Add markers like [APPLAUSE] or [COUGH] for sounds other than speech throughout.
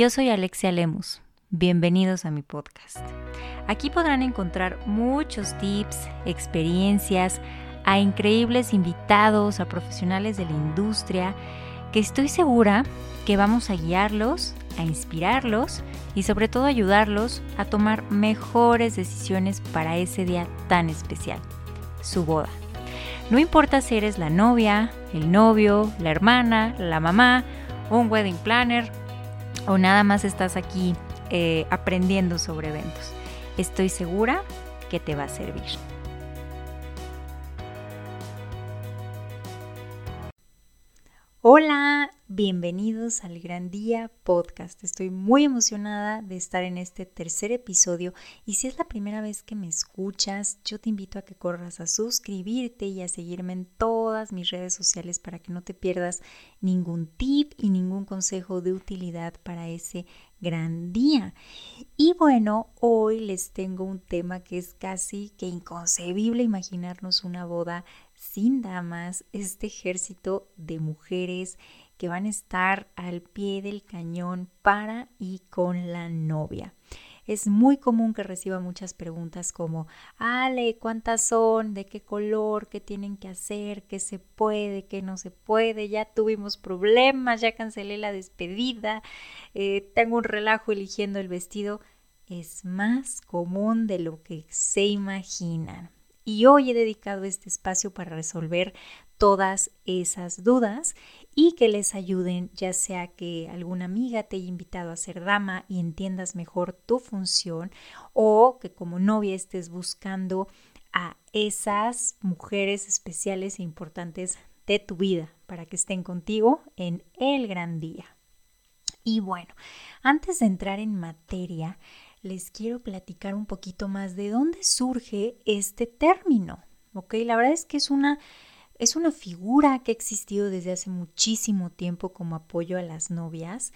Yo soy Alexia Lemus. Bienvenidos a mi podcast. Aquí podrán encontrar muchos tips, experiencias, a increíbles invitados, a profesionales de la industria, que estoy segura que vamos a guiarlos, a inspirarlos y sobre todo ayudarlos a tomar mejores decisiones para ese día tan especial, su boda. No importa si eres la novia, el novio, la hermana, la mamá, un wedding planner o nada más estás aquí eh, aprendiendo sobre eventos. Estoy segura que te va a servir. Hola, bienvenidos al Gran Día Podcast. Estoy muy emocionada de estar en este tercer episodio y si es la primera vez que me escuchas, yo te invito a que corras a suscribirte y a seguirme en todas mis redes sociales para que no te pierdas ningún tip y ningún consejo de utilidad para ese gran día. Y bueno, hoy les tengo un tema que es casi que inconcebible imaginarnos una boda sin damas, este ejército de mujeres que van a estar al pie del cañón para y con la novia. Es muy común que reciba muchas preguntas como, Ale, ¿cuántas son? ¿De qué color? ¿Qué tienen que hacer? ¿Qué se puede? ¿Qué no se puede? Ya tuvimos problemas, ya cancelé la despedida, eh, tengo un relajo eligiendo el vestido. Es más común de lo que se imaginan y hoy he dedicado este espacio para resolver todas esas dudas y que les ayuden, ya sea que alguna amiga te haya invitado a ser dama y entiendas mejor tu función o que como novia estés buscando a esas mujeres especiales e importantes de tu vida para que estén contigo en el gran día. Y bueno, antes de entrar en materia, les quiero platicar un poquito más de dónde surge este término. ¿ok? La verdad es que es una, es una figura que ha existido desde hace muchísimo tiempo como apoyo a las novias.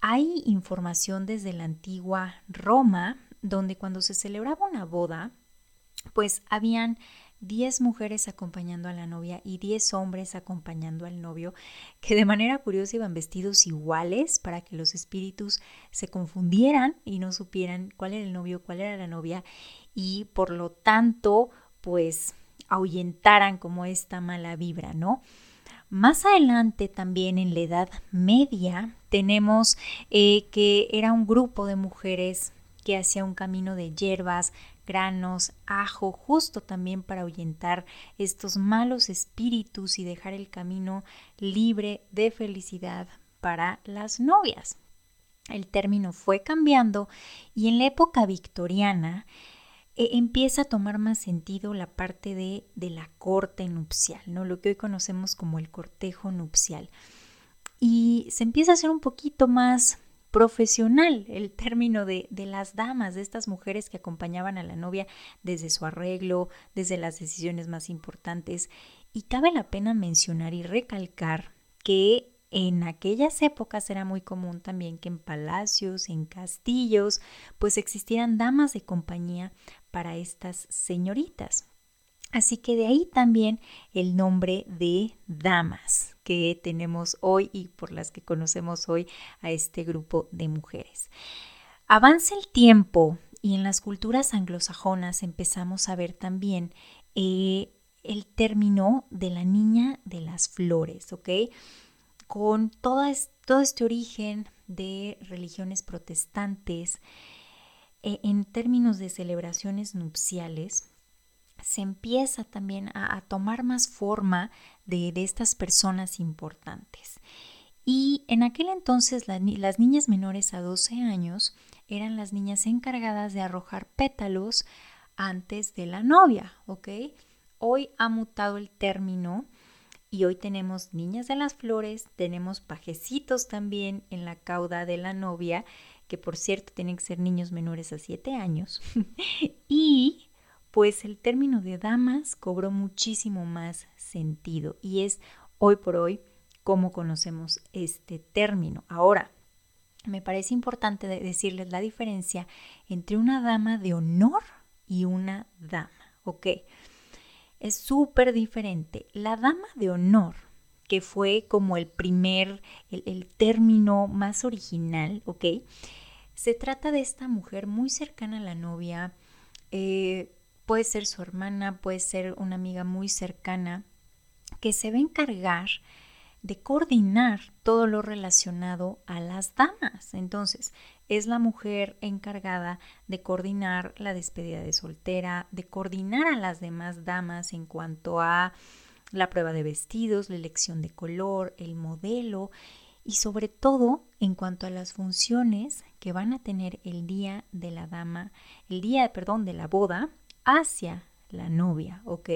Hay información desde la antigua Roma donde cuando se celebraba una boda, pues habían 10 mujeres acompañando a la novia y 10 hombres acompañando al novio, que de manera curiosa iban vestidos iguales para que los espíritus se confundieran y no supieran cuál era el novio, cuál era la novia y por lo tanto, pues ahuyentaran como esta mala vibra, ¿no? Más adelante también en la Edad Media tenemos eh, que era un grupo de mujeres que hacía un camino de hierbas, granos, ajo, justo también para ahuyentar estos malos espíritus y dejar el camino libre de felicidad para las novias. El término fue cambiando y en la época victoriana eh, empieza a tomar más sentido la parte de, de la corte nupcial, ¿no? lo que hoy conocemos como el cortejo nupcial. Y se empieza a hacer un poquito más profesional, el término de, de, las damas, de estas mujeres que acompañaban a la novia desde su arreglo, desde las decisiones más importantes. Y cabe la pena mencionar y recalcar que en aquellas épocas era muy común también que en palacios, en castillos, pues existieran damas de compañía para estas señoritas. Así que de ahí también el nombre de damas que tenemos hoy y por las que conocemos hoy a este grupo de mujeres. Avanza el tiempo y en las culturas anglosajonas empezamos a ver también eh, el término de la niña de las flores, ¿ok? Con todo este origen de religiones protestantes, eh, en términos de celebraciones nupciales, se empieza también a, tomar más forma de, estas personas importantes. Y en aquel entonces las niñas menores a 12 años eran las niñas encargadas de arrojar pétalos antes de la novia, ¿ok? Hoy ha mutado el término y hoy tenemos niñas de las flores, tenemos pajecitos también en la cauda de la novia, que por cierto tienen que ser niños menores a 7 años. [LAUGHS] y pues el término de damas cobró muchísimo más sentido y es hoy por hoy como conocemos este término. Ahora, me parece importante decirles la diferencia entre una dama de honor y una dama, ¿ok? Es súper diferente. La dama de honor que fue como el primer, el, término más original, ¿ok? Se trata de esta mujer muy cercana a la novia, eh, puede ser su hermana, puede ser una amiga muy cercana, que se va a encargar de coordinar todo lo relacionado a las damas. Entonces, es la mujer encargada de coordinar la despedida de soltera, de coordinar a las demás damas en cuanto a la prueba de vestidos, la elección de color, el modelo y sobre todo en cuanto a las funciones que van a tener el día de la dama, el día, perdón, de la boda hacia la novia, ¿ok?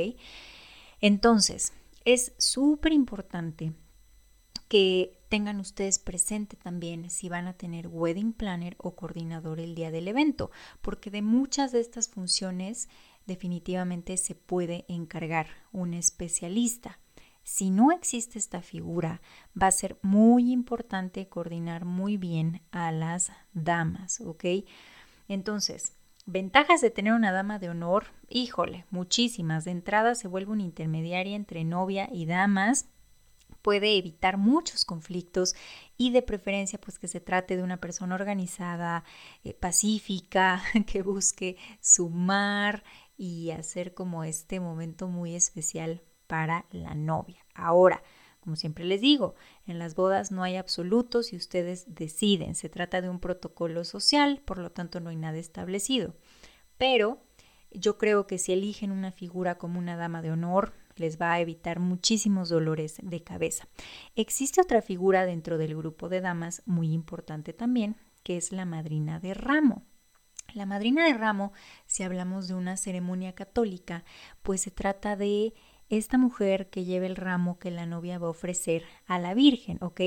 Entonces, es súper importante que tengan ustedes presente también si van a tener wedding planner o coordinador el día del evento, porque de muchas de estas funciones definitivamente se puede encargar un especialista. Si no existe esta figura, va a ser muy importante coordinar muy bien a las damas, ¿ok? Entonces, ventajas de tener una dama de honor, híjole, muchísimas. De entrada se vuelve una intermediaria entre novia y damas puede evitar muchos conflictos y de preferencia pues que se trate de una persona organizada, eh, pacífica, [LAUGHS] que busque sumar y hacer como este momento muy especial para la novia. Ahora, como siempre les digo, en las bodas no hay absolutos y ustedes deciden. Se trata de un protocolo social, por lo tanto no hay nada establecido. Pero yo creo que si eligen una figura como una dama de honor, les va a evitar muchísimos dolores de cabeza. Existe otra figura dentro del grupo de damas muy importante también, que es la madrina de ramo. La madrina de ramo, si hablamos de una ceremonia católica, pues se trata de esta mujer que lleva el ramo que la novia va a ofrecer a la Virgen, ¿ok?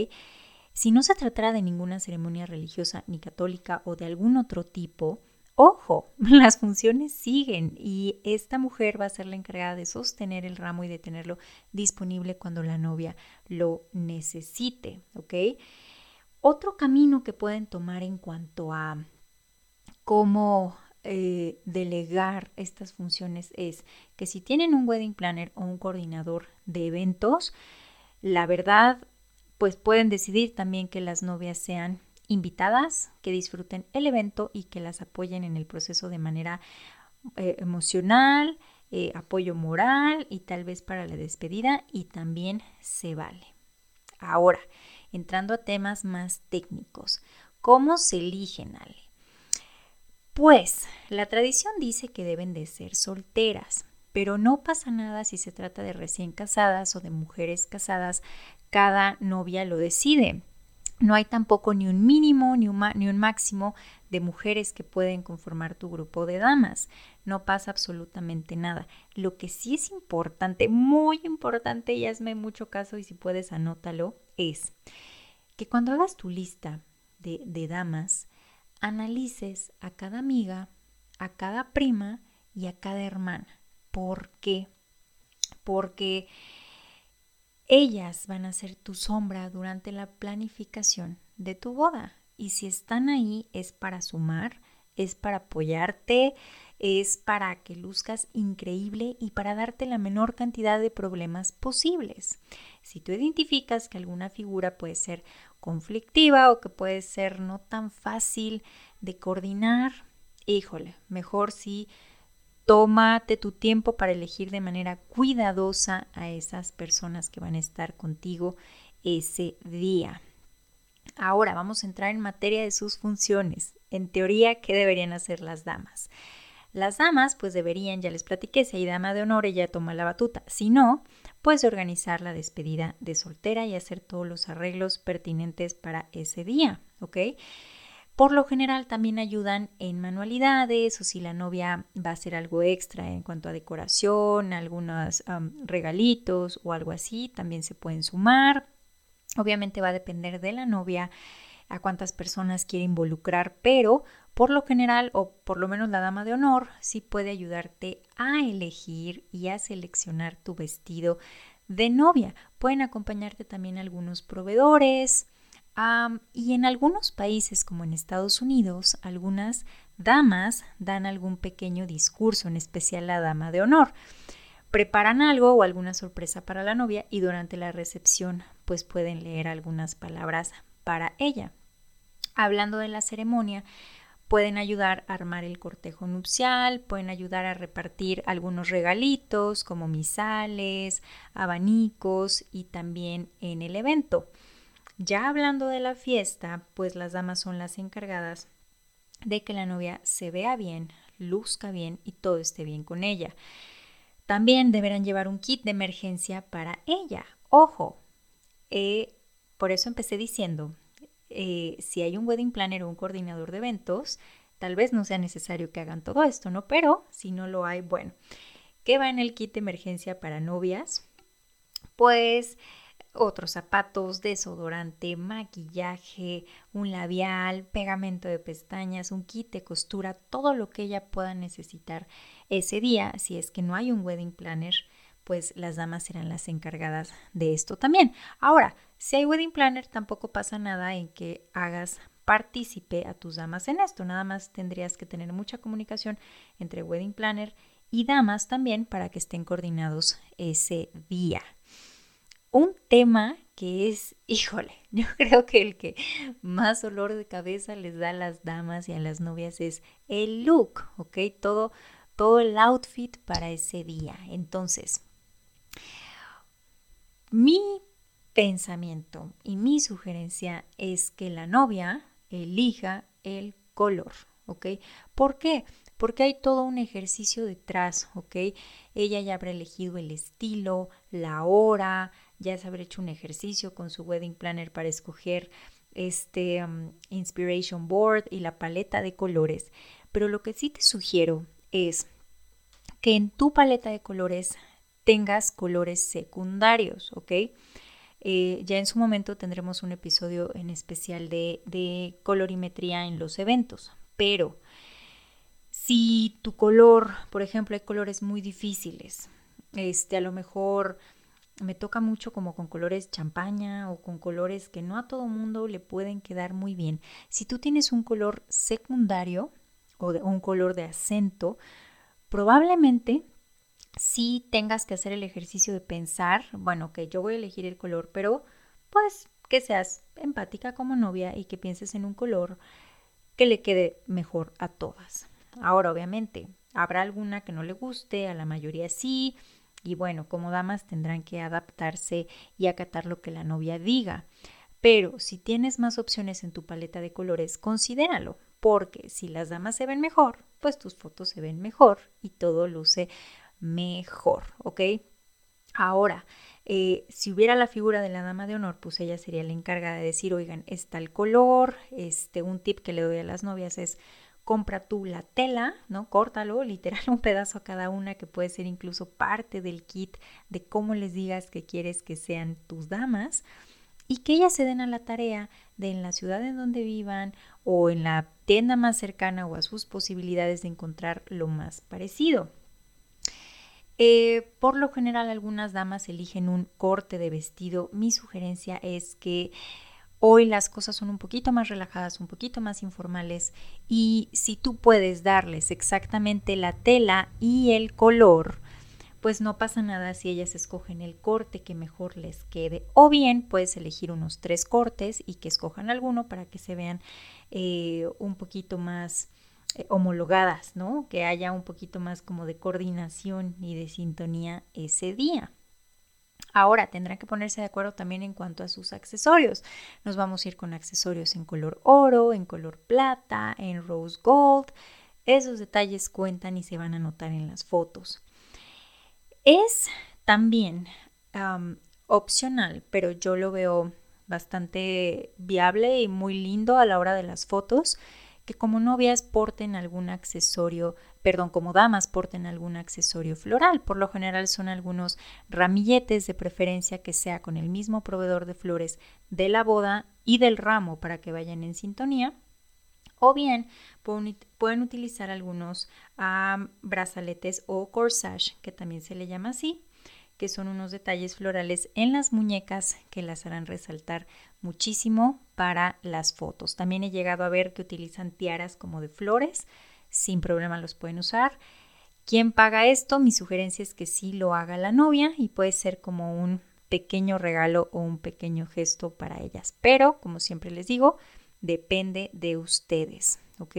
Si no se tratara de ninguna ceremonia religiosa ni católica o de algún otro tipo, Ojo, [LAUGHS] las funciones siguen y esta mujer va a ser la encargada de sostener el ramo y de tenerlo disponible cuando la novia lo necesite, ¿ok? Otro camino que pueden tomar en cuanto a cómo eh, delegar estas funciones es que si tienen un wedding planner o un coordinador de eventos, la verdad, pues pueden decidir también que las novias sean invitadas, que disfruten el evento y que las apoyen en el proceso de manera eh, emocional, eh, apoyo moral y tal vez para la despedida y también se vale. Ahora, entrando a temas más técnicos, ¿cómo se eligen, Ale? Pues la tradición dice que deben de ser solteras, pero no pasa nada si se trata de recién casadas o de mujeres casadas, cada novia lo decide. No hay tampoco ni un mínimo ni un, máximo de mujeres que pueden conformar tu grupo de damas. No pasa absolutamente nada. Lo que sí es importante, muy importante, y hazme mucho caso y si puedes anótalo, es que cuando hagas tu lista de, de damas, analices a cada amiga, a cada prima y a cada hermana. ¿Por qué? Porque ellas van a ser tu sombra durante la planificación de tu boda. Y si están ahí es para sumar, es para apoyarte, es para que luzcas increíble y para darte la menor cantidad de problemas posibles. Si tú identificas que alguna figura puede ser conflictiva o que puede ser no tan fácil de coordinar, híjole, mejor si Tómate tu tiempo para elegir de manera cuidadosa a esas personas que van a estar contigo ese día. Ahora vamos a entrar en materia de sus funciones. En teoría, ¿qué deberían hacer las damas? Las damas pues deberían, ya les platiqué, si hay dama de honor, ella toma la batuta. Si no, pues organizar la despedida de soltera y hacer todos los arreglos pertinentes para ese día, ¿ok? Por lo general también ayudan en manualidades o si la novia va a hacer algo extra en cuanto a decoración, algunos regalitos o algo así, también se pueden sumar. Obviamente va a depender de la novia a cuántas personas quiere involucrar, pero por lo general o por lo menos la dama de honor sí puede ayudarte a elegir y a seleccionar tu vestido de novia. Pueden acompañarte también algunos proveedores, y en algunos países, como en Estados Unidos, algunas damas dan algún pequeño discurso, en especial la dama de honor. preparan algo o alguna sorpresa para la novia y durante la recepción pues pueden leer algunas palabras para ella. Hablando de la ceremonia, pueden ayudar a armar el cortejo nupcial, pueden ayudar a repartir algunos regalitos como misales, abanicos y también en el evento. Ya hablando de la fiesta, pues las damas son las encargadas de que la novia se vea bien, luzca bien y todo esté bien con ella. También deberán llevar un kit de emergencia para ella. Ojo, eh, por eso empecé diciendo, eh, si hay un wedding planner o un coordinador de eventos, tal vez no sea necesario que hagan todo esto, ¿no? Pero si no lo hay, bueno, ¿qué va en el kit de emergencia para novias? Pues otros zapatos, desodorante, maquillaje, un labial, pegamento de pestañas, un kit de costura, todo lo que ella pueda necesitar ese día, si es que no hay un wedding planner, pues las damas serán las encargadas de esto también. Ahora, si hay wedding planner, tampoco pasa nada en que hagas partícipe a tus damas en esto. Nada más tendrías que tener mucha comunicación entre wedding planner y damas también para que estén coordinados ese día. Un tema que es, híjole, [LAUGHS] yo creo que el que más olor de cabeza les da a las damas y a las novias es el look, ¿ok? Todo, todo el outfit para ese día. Entonces, mi pensamiento y mi sugerencia es que la novia elija el color, ¿ok? ¿Por qué? Porque hay todo un ejercicio detrás, ¿ok? Ella ya habrá elegido el estilo, la hora, ya se habrá hecho un ejercicio con su wedding planner para escoger este um, inspiration board y la paleta de colores. Pero lo que sí te sugiero es que en tu paleta de colores tengas colores secundarios, ¿ok? Eh, ya en su momento tendremos un episodio en especial de, de colorimetría en los eventos, pero si tu color, por ejemplo, hay colores muy difíciles, este, a lo mejor me toca mucho como con colores champaña o con colores que no a todo mundo le pueden quedar muy bien. Si tú tienes un color secundario o un color de acento, probablemente si tengas que hacer el ejercicio de pensar, bueno, que yo voy a elegir el color, pero pues que seas empática como novia y que pienses en un color que le quede mejor a todas. Ahora, obviamente, habrá alguna que no le guste, a la mayoría sí, y bueno, como damas tendrán que adaptarse y acatar lo que la novia diga. Pero si tienes más opciones en tu paleta de colores, considéralo, porque si las damas se ven mejor, pues tus fotos se ven mejor y todo luce mejor, ¿ok? Ahora, eh, si hubiera la figura de la dama de honor, pues ella sería la encargada de decir, oigan, está el color, este, un tip que le doy a las novias es, compra tú la tela, ¿no? Córtalo, literal, [LAUGHS] un pedazo a cada una que puede ser incluso parte del kit de cómo les digas que quieres que sean tus damas y que ellas se den a la tarea de en la ciudad en donde vivan o en la tienda más cercana o a sus posibilidades de encontrar lo más parecido. Eh, por lo general algunas damas eligen un corte de vestido. Mi sugerencia es que hoy las cosas son un poquito más relajadas, un poquito más informales y si tú puedes darles exactamente la tela y el color, pues no pasa nada si ellas escogen el corte que mejor les quede. O bien puedes elegir unos tres cortes y que escojan alguno para que se vean eh, un poquito más eh, homologadas, ¿no? Que haya un poquito más como de coordinación y de sintonía ese día. Ahora tendrán que ponerse de acuerdo también en cuanto a sus accesorios. Nos vamos a ir con accesorios en color oro, en color plata, en rose gold. Esos detalles cuentan y se van a notar en las fotos. Es también opcional, pero yo lo veo bastante viable y muy lindo a la hora de las fotos que como novias porten algún accesorio, perdón, como damas porten algún accesorio floral. Por lo general son algunos ramilletes de preferencia que sea con el mismo proveedor de flores de la boda y del ramo para que vayan en sintonía. O bien pueden, utilizar algunos brazaletes o corsage, que también se le llama así, que son unos detalles florales en las muñecas que las harán resaltar muchísimo para las fotos. También he llegado a ver que utilizan tiaras como de flores, sin problema los pueden usar. ¿Quién paga esto? Mi sugerencia es que sí lo haga la novia y puede ser como un pequeño regalo o un pequeño gesto para ellas. Pero, como siempre les digo, depende de ustedes, ¿ok?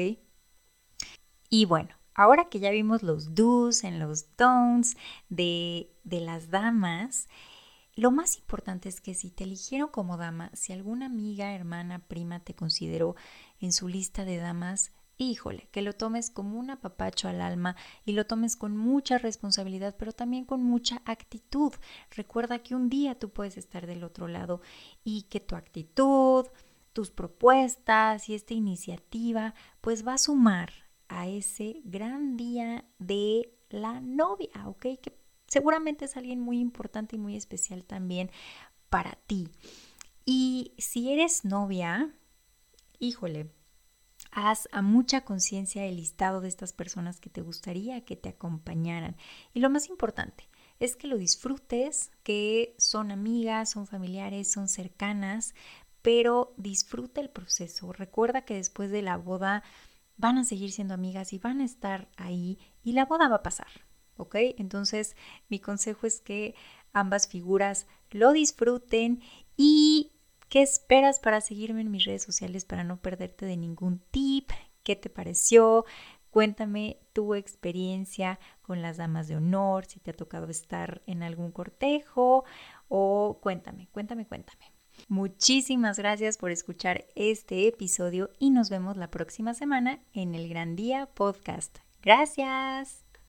Y bueno, ahora que ya vimos los do's en los don'ts de, de las damas, lo más importante es que si te eligieron como dama, si alguna amiga, hermana, prima te consideró en su lista de damas, híjole, que lo tomes como un apapacho al alma y lo tomes con mucha responsabilidad, pero también con mucha actitud. Recuerda que un día tú puedes estar del otro lado y que tu actitud, tus propuestas y esta iniciativa pues va a sumar a ese gran día de la novia, ¿ok? Que seguramente es alguien muy importante y muy especial también para ti. Y si eres novia, híjole, haz a mucha conciencia el listado de estas personas que te gustaría que te acompañaran. Y lo más importante es que lo disfrutes, que son amigas, son familiares, son cercanas, pero disfruta el proceso. Recuerda que después de la boda van a seguir siendo amigas y van a estar ahí y la boda va a pasar, ¿ok? Entonces mi consejo es que ambas figuras lo disfruten y ¿Qué esperas para seguirme en mis redes sociales para no perderte de ningún tip? ¿Qué te pareció? Cuéntame tu experiencia con las damas de honor, si te ha tocado estar en algún cortejo o cuéntame, cuéntame, cuéntame. Muchísimas gracias por escuchar este episodio y nos vemos la próxima semana en el Gran Día Podcast. Gracias.